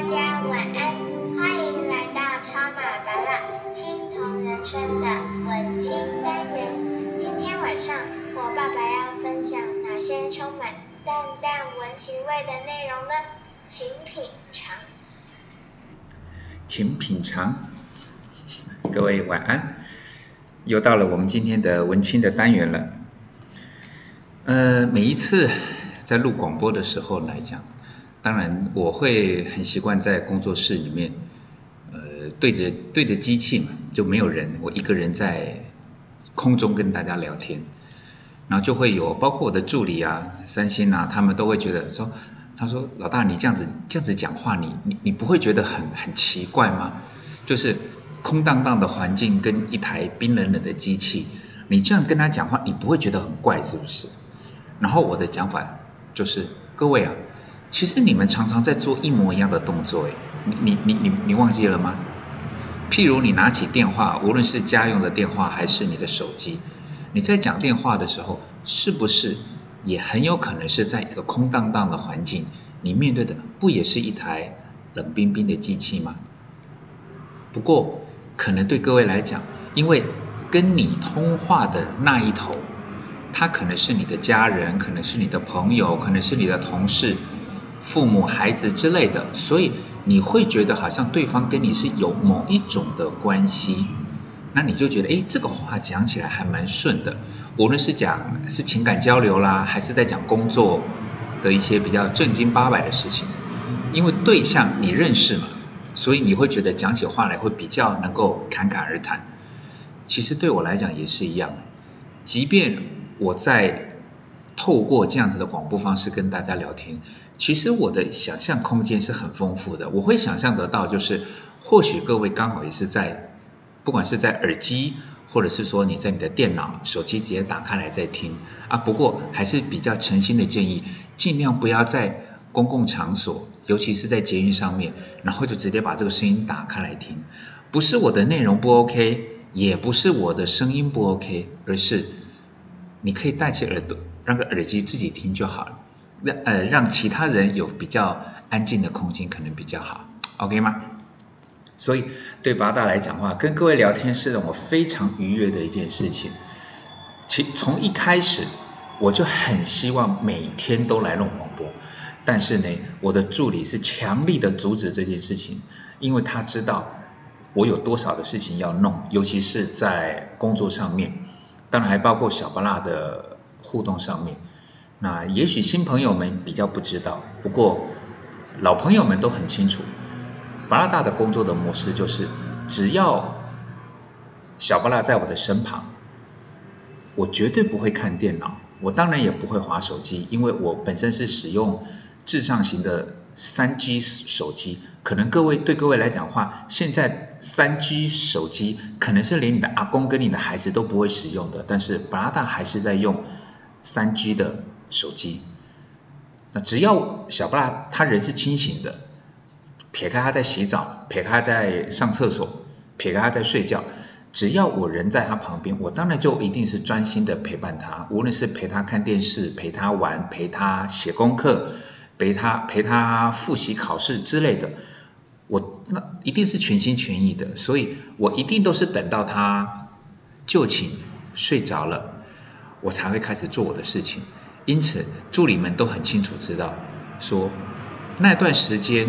大家晚安，欢迎来到超马爸爸青铜人生的文青单元。今天晚上我爸爸要分享哪些充满淡淡文情味的内容呢？请品尝。请品尝。各位晚安，又到了我们今天的文青的单元了。呃，每一次在录广播的时候来讲。当然，我会很习惯在工作室里面，呃，对着对着机器嘛，就没有人，我一个人在空中跟大家聊天，然后就会有包括我的助理啊、三星啊，他们都会觉得说，他说老大你这样子这样子讲话，你你你不会觉得很很奇怪吗？就是空荡荡的环境跟一台冰冷冷的机器，你这样跟他讲话，你不会觉得很怪是不是？然后我的讲法就是各位啊。其实你们常常在做一模一样的动作，诶，你你你你你忘记了吗？譬如你拿起电话，无论是家用的电话还是你的手机，你在讲电话的时候，是不是也很有可能是在一个空荡荡的环境，你面对的不也是一台冷冰冰的机器吗？不过，可能对各位来讲，因为跟你通话的那一头，他可能是你的家人，可能是你的朋友，可能是你的同事。父母、孩子之类的，所以你会觉得好像对方跟你是有某一种的关系，那你就觉得，哎，这个话讲起来还蛮顺的。无论是讲是情感交流啦，还是在讲工作的一些比较正经八百的事情，因为对象你认识嘛，所以你会觉得讲起话来会比较能够侃侃而谈。其实对我来讲也是一样，即便我在。透过这样子的广播方式跟大家聊天，其实我的想象空间是很丰富的。我会想象得到，就是或许各位刚好也是在，不管是在耳机，或者是说你在你的电脑、手机直接打开来在听啊。不过还是比较诚心的建议，尽量不要在公共场所，尤其是在捷运上面，然后就直接把这个声音打开来听。不是我的内容不 OK，也不是我的声音不 OK，而是你可以戴起耳朵。让个耳机自己听就好了，让呃让其他人有比较安静的空间可能比较好，OK 吗？所以对八大来讲话，跟各位聊天是让我非常愉悦的一件事情。其从一开始我就很希望每天都来弄广播，但是呢，我的助理是强力的阻止这件事情，因为他知道我有多少的事情要弄，尤其是在工作上面，当然还包括小巴拉的。互动上面，那也许新朋友们比较不知道，不过老朋友们都很清楚。巴拉大的工作的模式就是，只要小巴拉在我的身旁，我绝对不会看电脑，我当然也不会划手机，因为我本身是使用智障型的三 G 手机。可能各位对各位来讲的话，现在三 G 手机可能是连你的阿公跟你的孩子都不会使用的，但是巴拉大还是在用。三 G 的手机，那只要小布拉他人是清醒的，撇开他在洗澡，撇开他在上厕所，撇开他在睡觉，只要我人在他旁边，我当然就一定是专心的陪伴他，无论是陪他看电视、陪他玩、陪他写功课、陪他陪他复习考试之类的，我那一定是全心全意的，所以我一定都是等到他就寝睡着了。我才会开始做我的事情，因此助理们都很清楚知道，说那段时间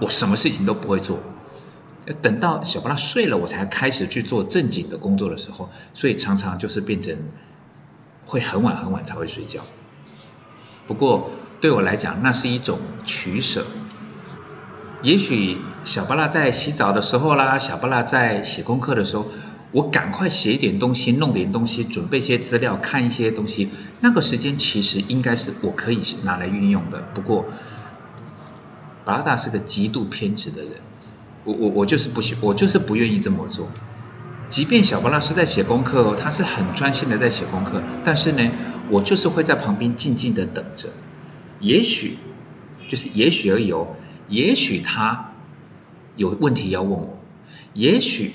我什么事情都不会做，等到小巴拉睡了，我才开始去做正经的工作的时候，所以常常就是变成会很晚很晚才会睡觉。不过对我来讲，那是一种取舍。也许小巴拉在洗澡的时候啦，小巴拉在写功课的时候。我赶快写一点东西，弄点东西，准备一些资料，看一些东西。那个时间其实应该是我可以拿来运用的。不过，巴拉达是个极度偏执的人，我我我就是不喜，我就是不愿意这么做。即便小巴拉是在写功课哦，他是很专心的在写功课，但是呢，我就是会在旁边静静的等着。也许，就是也许而已哦，也许他有问题要问我，也许。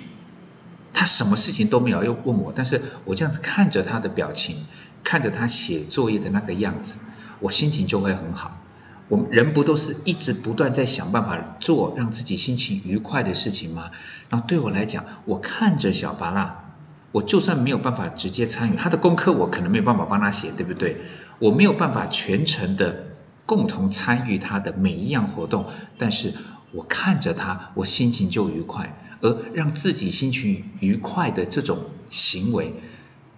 他什么事情都没有又问我，但是我这样子看着他的表情，看着他写作业的那个样子，我心情就会很好。我们人不都是一直不断在想办法做让自己心情愉快的事情吗？然后对我来讲，我看着小巴拉，我就算没有办法直接参与他的功课，我可能没有办法帮他写，对不对？我没有办法全程的共同参与他的每一样活动，但是我看着他，我心情就愉快。而让自己心情愉快的这种行为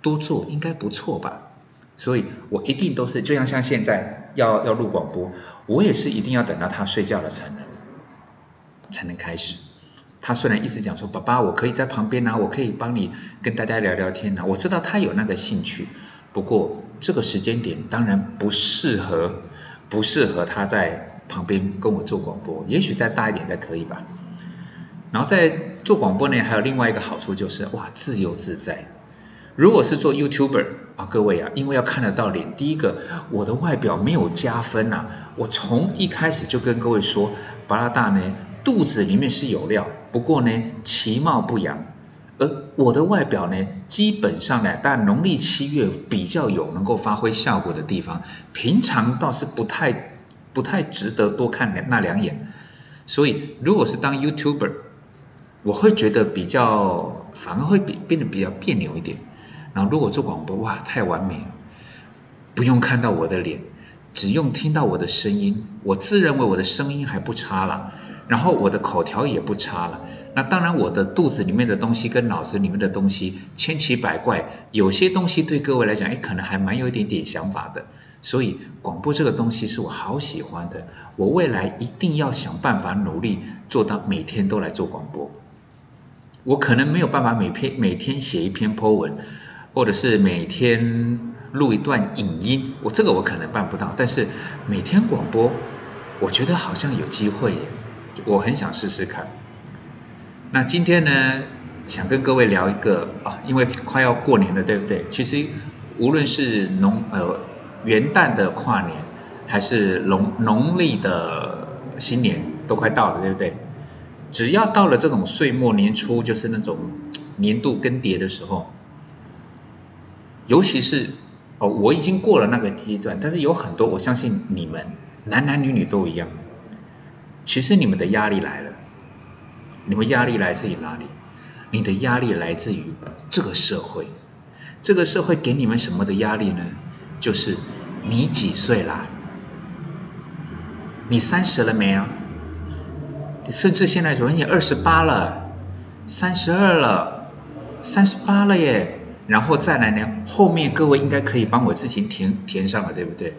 多做，应该不错吧？所以我一定都是，就像像现在要要录广播，我也是一定要等到他睡觉了才能才能开始。他虽然一直讲说，爸爸，我可以在旁边啊，我可以帮你跟大家聊聊天啊，我知道他有那个兴趣，不过这个时间点当然不适合，不适合他在旁边跟我做广播。也许再大一点再可以吧。然后在做广播呢，还有另外一个好处就是，哇，自由自在。如果是做 YouTuber 啊，各位啊，因为要看得到脸，第一个，我的外表没有加分呐。我从一开始就跟各位说，巴拉大呢，肚子里面是有料，不过呢，其貌不扬。而我的外表呢，基本上呢，但农历七月比较有能够发挥效果的地方，平常倒是不太不太值得多看那两眼。所以，如果是当 YouTuber，我会觉得比较，反而会变变得比较别扭一点。然后如果做广播，哇，太完美了，不用看到我的脸，只用听到我的声音，我自认为我的声音还不差了，然后我的口条也不差了。那当然，我的肚子里面的东西跟脑子里面的东西千奇百怪，有些东西对各位来讲，哎，可能还蛮有一点点想法的。所以广播这个东西是我好喜欢的，我未来一定要想办法努力做到每天都来做广播。我可能没有办法每篇每天写一篇 po 文，或者是每天录一段影音，我这个我可能办不到。但是每天广播，我觉得好像有机会耶，我很想试试看。那今天呢，想跟各位聊一个啊，因为快要过年了，对不对？其实无论是农呃元旦的跨年，还是农农历的新年，都快到了，对不对？只要到了这种岁末年初，就是那种年度更迭的时候，尤其是哦，我已经过了那个阶段，但是有很多，我相信你们男男女女都一样。其实你们的压力来了，你们压力来自于哪里？你的压力来自于这个社会，这个社会给你们什么的压力呢？就是你几岁啦？你三十了没有？甚至现在说你二十八了，三十二了，三十八了耶，然后再来呢？后面各位应该可以帮我自行填填上了，对不对？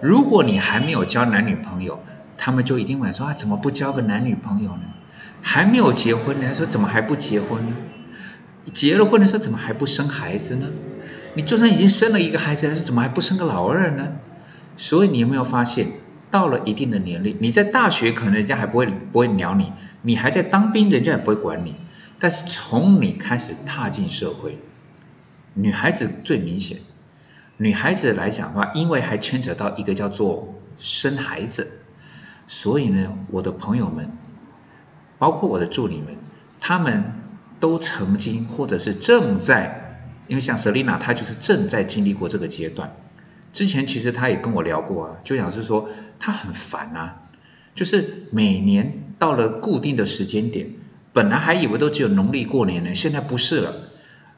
如果你还没有交男女朋友，他们就一定会说啊，怎么不交个男女朋友呢？还没有结婚呢，说怎么还不结婚呢？结了婚的时候怎么还不生孩子呢？你就算已经生了一个孩子了，说怎么还不生个老二呢？所以你有没有发现？到了一定的年龄，你在大学可能人家还不会不会鸟你，你还在当兵，人家也不会管你。但是从你开始踏进社会，女孩子最明显，女孩子来讲的话，因为还牵扯到一个叫做生孩子，所以呢，我的朋友们，包括我的助理们，他们都曾经或者是正在，因为像 Selina，她就是正在经历过这个阶段。之前其实她也跟我聊过啊，就想是说他很烦啊，就是每年到了固定的时间点，本来还以为都只有农历过年呢，现在不是了，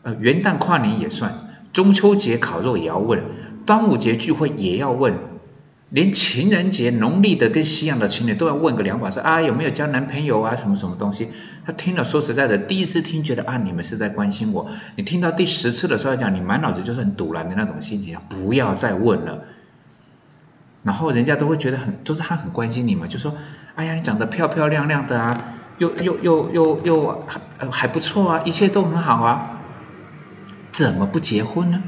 呃元旦跨年也算，中秋节烤肉也要问，端午节聚会也要问。连情人节农历的跟西洋的情人，都要问个两把，说啊有没有交男朋友啊什么什么东西？他听了说实在的，第一次听觉得啊你们是在关心我。你听到第十次的时候讲，你满脑子就是很堵然的那种心情，不要再问了。然后人家都会觉得很，都是他很关心你嘛，就说哎呀你长得漂漂亮亮的啊，又又又又又还还不错啊，一切都很好啊，怎么不结婚呢？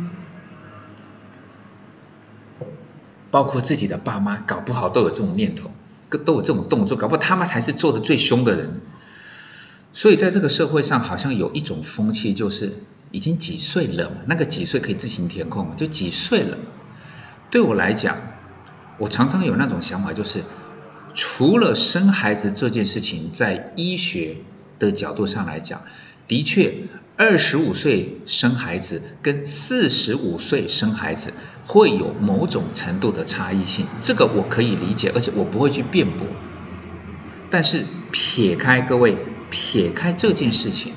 包括自己的爸妈，搞不好都有这种念头，都有这种动作，搞不好他们才是做的最凶的人。所以在这个社会上，好像有一种风气，就是已经几岁了嘛，那个几岁可以自行填空嘛，就几岁了。对我来讲，我常常有那种想法，就是除了生孩子这件事情，在医学的角度上来讲，的确，二十五岁生孩子跟四十五岁生孩子会有某种程度的差异性，这个我可以理解，而且我不会去辩驳。但是撇开各位，撇开这件事情，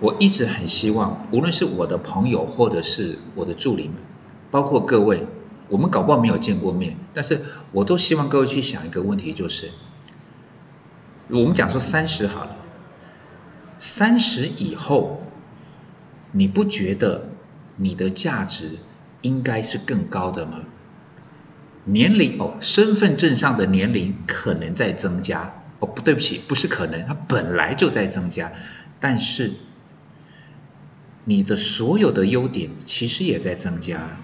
我一直很希望，无论是我的朋友或者是我的助理们，包括各位，我们搞不好没有见过面，但是我都希望各位去想一个问题，就是我们讲说三十好了。三十以后，你不觉得你的价值应该是更高的吗？年龄哦，身份证上的年龄可能在增加哦，不对不起，不是可能，它本来就在增加。但是你的所有的优点其实也在增加，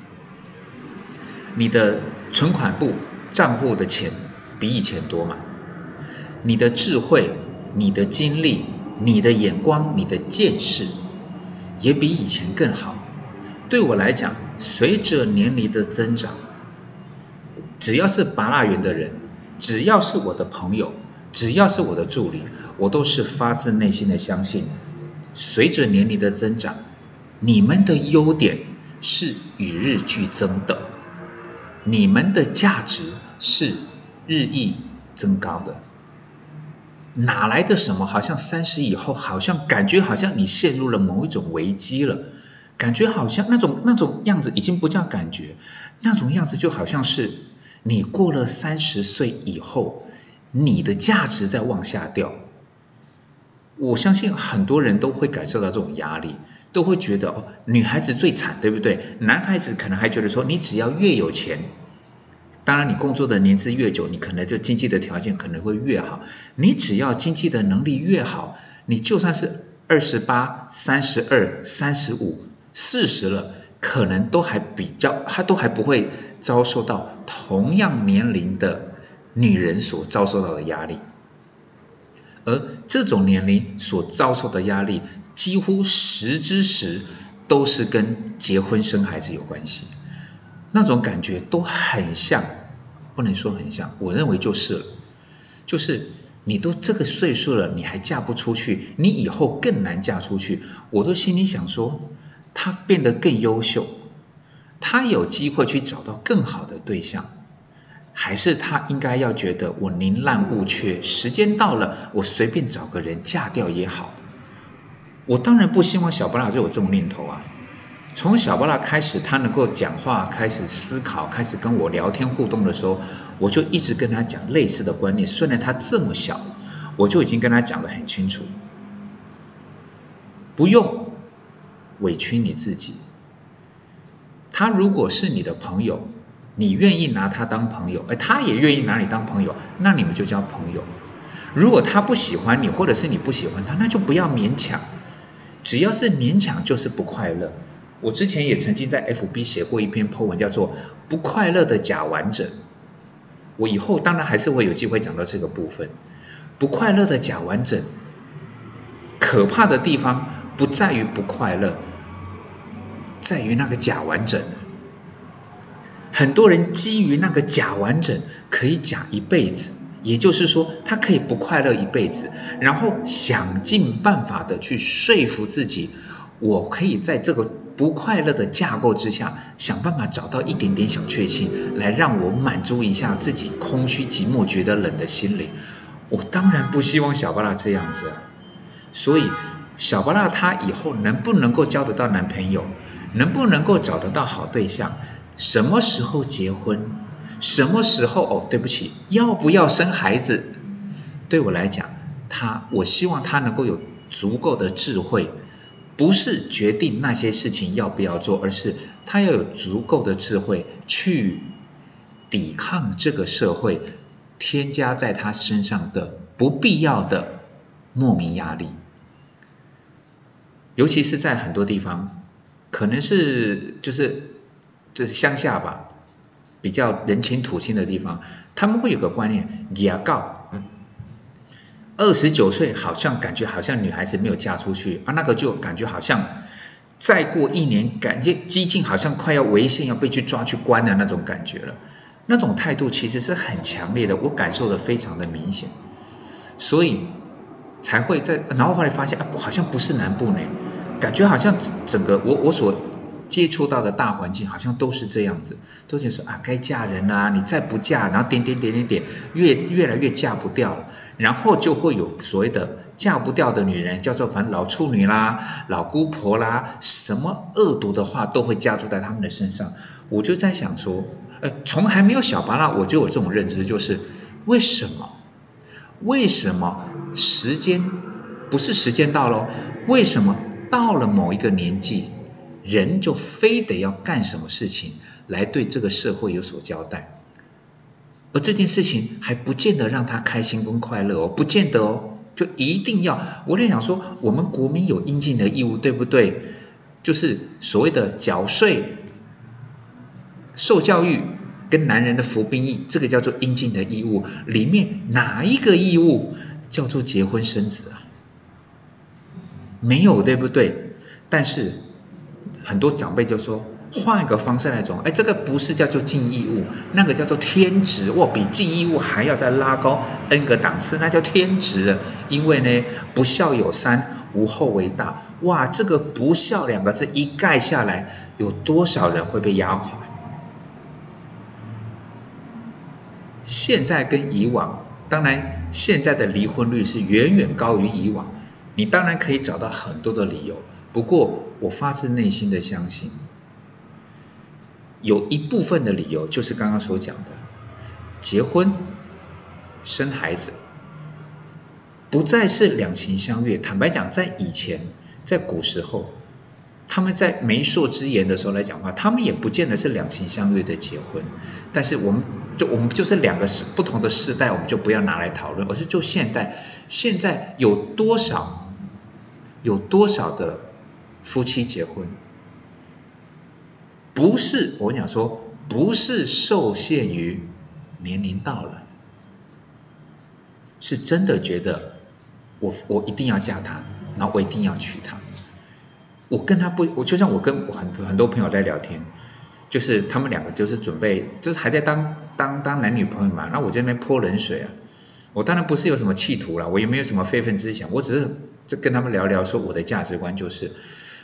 你的存款簿账户的钱比以前多嘛？你的智慧，你的精力。你的眼光、你的见识也比以前更好。对我来讲，随着年龄的增长，只要是拔蜡园的人，只要是我的朋友，只要是我的助理，我都是发自内心的相信，随着年龄的增长，你们的优点是与日俱增的，你们的价值是日益增高的。哪来的什么？好像三十以后，好像感觉好像你陷入了某一种危机了，感觉好像那种那种样子已经不叫感觉，那种样子就好像是你过了三十岁以后，你的价值在往下掉。我相信很多人都会感受到这种压力，都会觉得哦，女孩子最惨，对不对？男孩子可能还觉得说，你只要越有钱。当然，你工作的年资越久，你可能就经济的条件可能会越好。你只要经济的能力越好，你就算是二十八、三十二、三十五、四十了，可能都还比较，他都还不会遭受到同样年龄的女人所遭受到的压力。而这种年龄所遭受的压力，几乎十之十都是跟结婚生孩子有关系。那种感觉都很像，不能说很像，我认为就是了，就是你都这个岁数了，你还嫁不出去，你以后更难嫁出去。我都心里想说，他变得更优秀，他有机会去找到更好的对象，还是他应该要觉得我宁滥勿缺，时间到了，我随便找个人嫁掉也好。我当然不希望小巴拉就有这种念头啊。从小巴拉开始，他能够讲话、开始思考、开始跟我聊天互动的时候，我就一直跟他讲类似的观念。虽然他这么小，我就已经跟他讲得很清楚，不用委屈你自己。他如果是你的朋友，你愿意拿他当朋友，而他也愿意拿你当朋友，那你们就交朋友。如果他不喜欢你，或者是你不喜欢他，那就不要勉强。只要是勉强，就是不快乐。我之前也曾经在 FB 写过一篇 po 文，叫做《不快乐的假完整》。我以后当然还是会有机会讲到这个部分。不快乐的假完整，可怕的地方不在于不快乐，在于那个假完整。很多人基于那个假完整可以假一辈子，也就是说，他可以不快乐一辈子，然后想尽办法的去说服自己，我可以在这个。不快乐的架构之下，想办法找到一点点小确幸，来让我满足一下自己空虚、寂寞、觉得冷的心灵。我当然不希望小巴拉这样子，所以小巴拉她以后能不能够交得到男朋友，能不能够找得到好对象，什么时候结婚，什么时候哦，对不起，要不要生孩子？对我来讲，他我希望他能够有足够的智慧。不是决定那些事情要不要做，而是他要有足够的智慧去抵抗这个社会添加在他身上的不必要的莫名压力。尤其是在很多地方，可能是就是就是乡下吧，比较人情土亲的地方，他们会有个观念，牙告。二十九岁好像感觉好像女孩子没有嫁出去啊，那个就感觉好像再过一年，感觉激进好像快要违宪要被去抓去关的那种感觉了。那种态度其实是很强烈的，我感受的非常的明显。所以才会在，然后后来发现啊，好像不是南部呢，感觉好像整个我我所接触到的大环境好像都是这样子，都觉得说啊，该嫁人啦，你再不嫁，然后点点点点点，越越来越嫁不掉了，然后就会有所谓的嫁不掉的女人，叫做反正老处女啦、老姑婆啦，什么恶毒的话都会加注在他们的身上。我就在想说，呃，从还没有小巴拉，我就有这种认知，就是为什么？为什么时间不是时间到了？为什么到了某一个年纪？人就非得要干什么事情来对这个社会有所交代，而这件事情还不见得让他开心跟快乐哦，不见得哦，就一定要。我在想说，我们国民有应尽的义务，对不对？就是所谓的缴税、受教育跟男人的服兵役，这个叫做应尽的义务。里面哪一个义务叫做结婚生子啊？没有，对不对？但是。很多长辈就说，换一个方式来讲，哎，这个不是叫做尽义务，那个叫做天职，哇，比尽义务还要再拉高 n 个档次，那叫天职。因为呢，不孝有三，无后为大。哇，这个不孝两个字一盖下来，有多少人会被压垮？现在跟以往，当然现在的离婚率是远远高于以往，你当然可以找到很多的理由。不过，我发自内心的相信，有一部分的理由就是刚刚所讲的，结婚、生孩子，不再是两情相悦。坦白讲，在以前，在古时候，他们在媒妁之言的时候来讲话，他们也不见得是两情相悦的结婚。但是，我们就我们就是两个世不同的世代，我们就不要拿来讨论，而是就现代，现在有多少，有多少的。夫妻结婚，不是我想说，不是受限于年龄到了，是真的觉得我我一定要嫁他，然后我一定要娶她。我跟他不，我就像我跟我很很多朋友在聊天，就是他们两个就是准备，就是还在当当当男女朋友嘛。那我这边泼冷水啊，我当然不是有什么企图了，我也没有什么非分之想，我只是就跟他们聊聊，说我的价值观就是。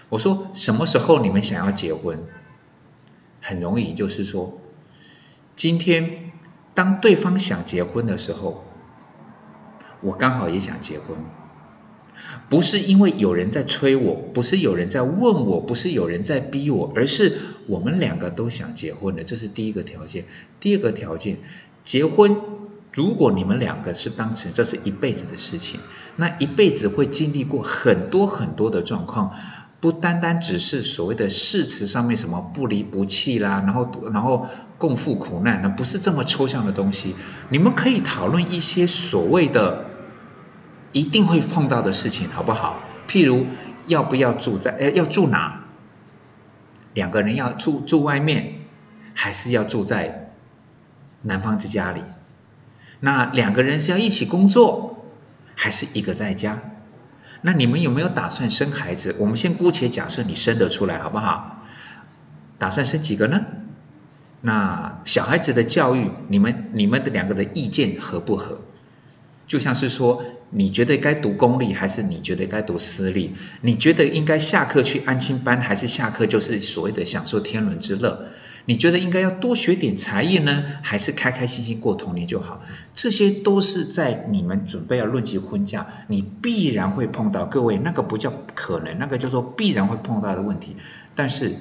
我说什么时候你们想要结婚？很容易，就是说，今天当对方想结婚的时候，我刚好也想结婚，不是因为有人在催我，不是有人在问我，不是有人在逼我，而是我们两个都想结婚的，这是第一个条件。第二个条件，结婚，如果你们两个是当成这是一辈子的事情，那一辈子会经历过很多很多的状况。不单单只是所谓的誓词上面什么不离不弃啦，然后然后共赴苦难，那不是这么抽象的东西。你们可以讨论一些所谓的一定会碰到的事情，好不好？譬如要不要住在，哎，要住哪？两个人要住住外面，还是要住在男方之家里？那两个人是要一起工作，还是一个在家？那你们有没有打算生孩子？我们先姑且假设你生得出来，好不好？打算生几个呢？那小孩子的教育，你们你们的两个的意见合不合？就像是说，你觉得该读公立，还是你觉得该读私立？你觉得应该下课去安亲班，还是下课就是所谓的享受天伦之乐？你觉得应该要多学点才艺呢，还是开开心心过童年就好？这些都是在你们准备要论及婚嫁，你必然会碰到。各位，那个不叫可能，那个叫做必然会碰到的问题。但是，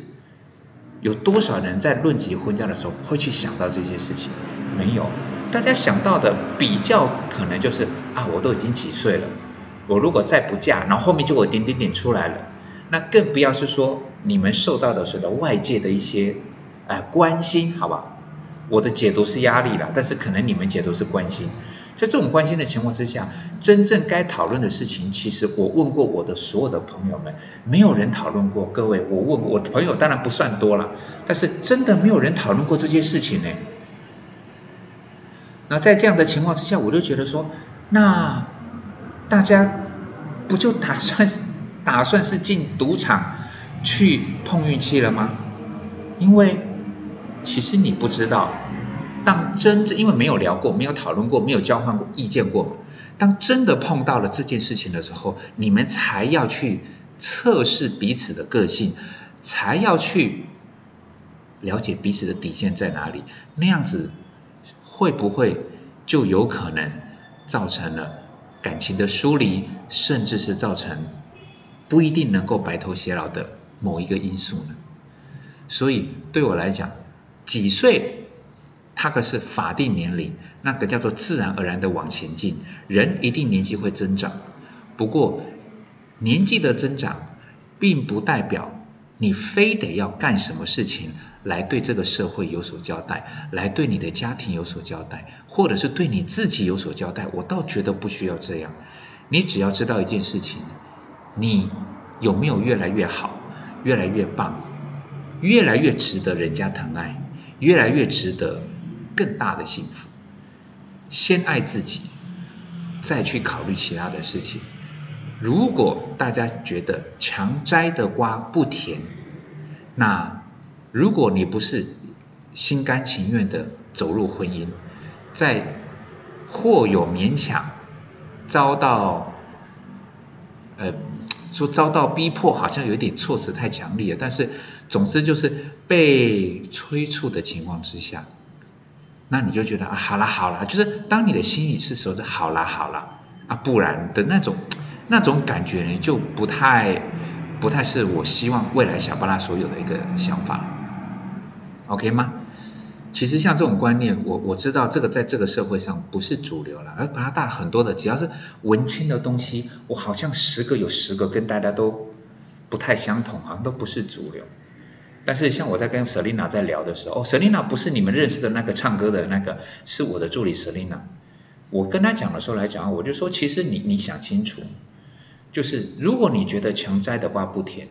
有多少人在论及婚嫁的时候会去想到这些事情？没有。大家想到的比较可能就是啊，我都已经几岁了，我如果再不嫁，然后后面就有点点点出来了。那更不要是说你们受到的所的外界的一些。哎，关心，好吧，我的解读是压力了，但是可能你们解读是关心。在这种关心的情况之下，真正该讨论的事情，其实我问过我的所有的朋友们，没有人讨论过。各位，我问我朋友当然不算多了，但是真的没有人讨论过这些事情呢。那在这样的情况之下，我就觉得说，那大家不就打算打算是进赌场去碰运气了吗？因为。其实你不知道，当真正因为没有聊过、没有讨论过、没有交换过意见过，当真的碰到了这件事情的时候，你们才要去测试彼此的个性，才要去了解彼此的底线在哪里。那样子会不会就有可能造成了感情的疏离，甚至是造成不一定能够白头偕老的某一个因素呢？所以对我来讲，几岁？它可是法定年龄，那个叫做自然而然的往前进。人一定年纪会增长，不过年纪的增长，并不代表你非得要干什么事情来对这个社会有所交代，来对你的家庭有所交代，或者是对你自己有所交代。我倒觉得不需要这样。你只要知道一件事情，你有没有越来越好，越来越棒，越来越值得人家疼爱，越来越值得。更大的幸福，先爱自己，再去考虑其他的事情。如果大家觉得强摘的瓜不甜，那如果你不是心甘情愿的走入婚姻，在或有勉强，遭到，呃，说遭到逼迫，好像有点措辞太强烈了，但是总之就是被催促的情况之下。那你就觉得啊，好啦好啦，就是当你的心里是说的好啦好啦啊，不然的那种那种感觉呢，就不太不太是我希望未来小巴拉所有的一个想法，OK 吗？其实像这种观念，我我知道这个在这个社会上不是主流了，而巴拉大很多的只要是文青的东西，我好像十个有十个跟大家都不太相同，好像都不是主流。但是像我在跟 Selina 在聊的时候，哦，Selina 不是你们认识的那个唱歌的那个，是我的助理 Selina。我跟他讲的时候来讲，我就说，其实你你想清楚，就是如果你觉得强摘的瓜不甜，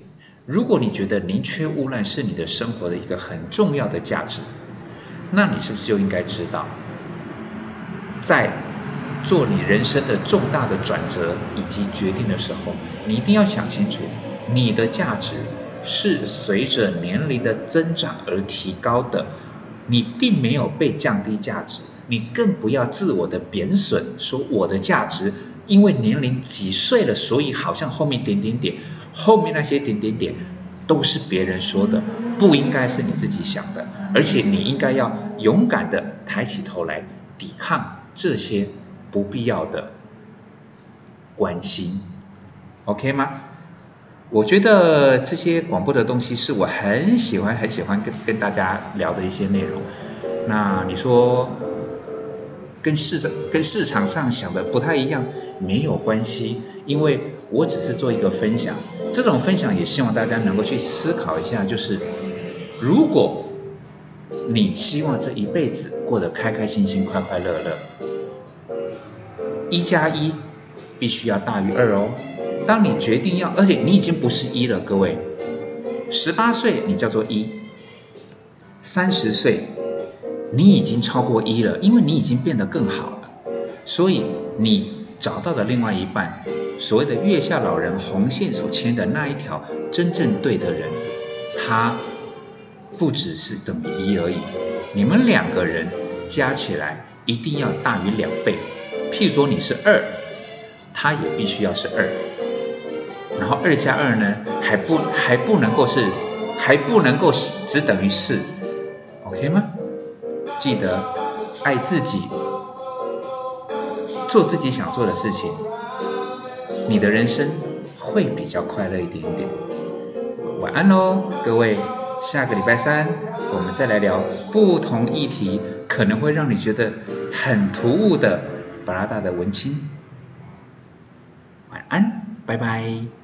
如果你觉得宁缺毋滥是你的生活的一个很重要的价值，那你是不是就应该知道，在做你人生的重大的转折以及决定的时候，你一定要想清楚你的价值。是随着年龄的增长而提高的，你并没有被降低价值，你更不要自我的贬损，说我的价值因为年龄几岁了，所以好像后面点点点，后面那些点点点都是别人说的，不应该是你自己想的，而且你应该要勇敢的抬起头来抵抗这些不必要的关心，OK 吗？我觉得这些广播的东西是我很喜欢很喜欢跟跟大家聊的一些内容。那你说跟市场跟市场上想的不太一样，没有关系，因为我只是做一个分享。这种分享也希望大家能够去思考一下，就是如果你希望这一辈子过得开开心心、快快乐乐，一加一必须要大于二哦。当你决定要，而且你已经不是一了，各位，十八岁你叫做一，三十岁你已经超过一了，因为你已经变得更好了，所以你找到的另外一半，所谓的月下老人红线所牵的那一条真正对的人，他不只是等于一而已，你们两个人加起来一定要大于两倍，譬如说你是二，他也必须要是二。然后二加二呢，还不还不能够是，还不能够只等于四，OK 吗？记得爱自己，做自己想做的事情，你的人生会比较快乐一点点。晚安喽，各位，下个礼拜三我们再来聊不同议题，可能会让你觉得很突兀的巴拉达的文青。晚安，拜拜。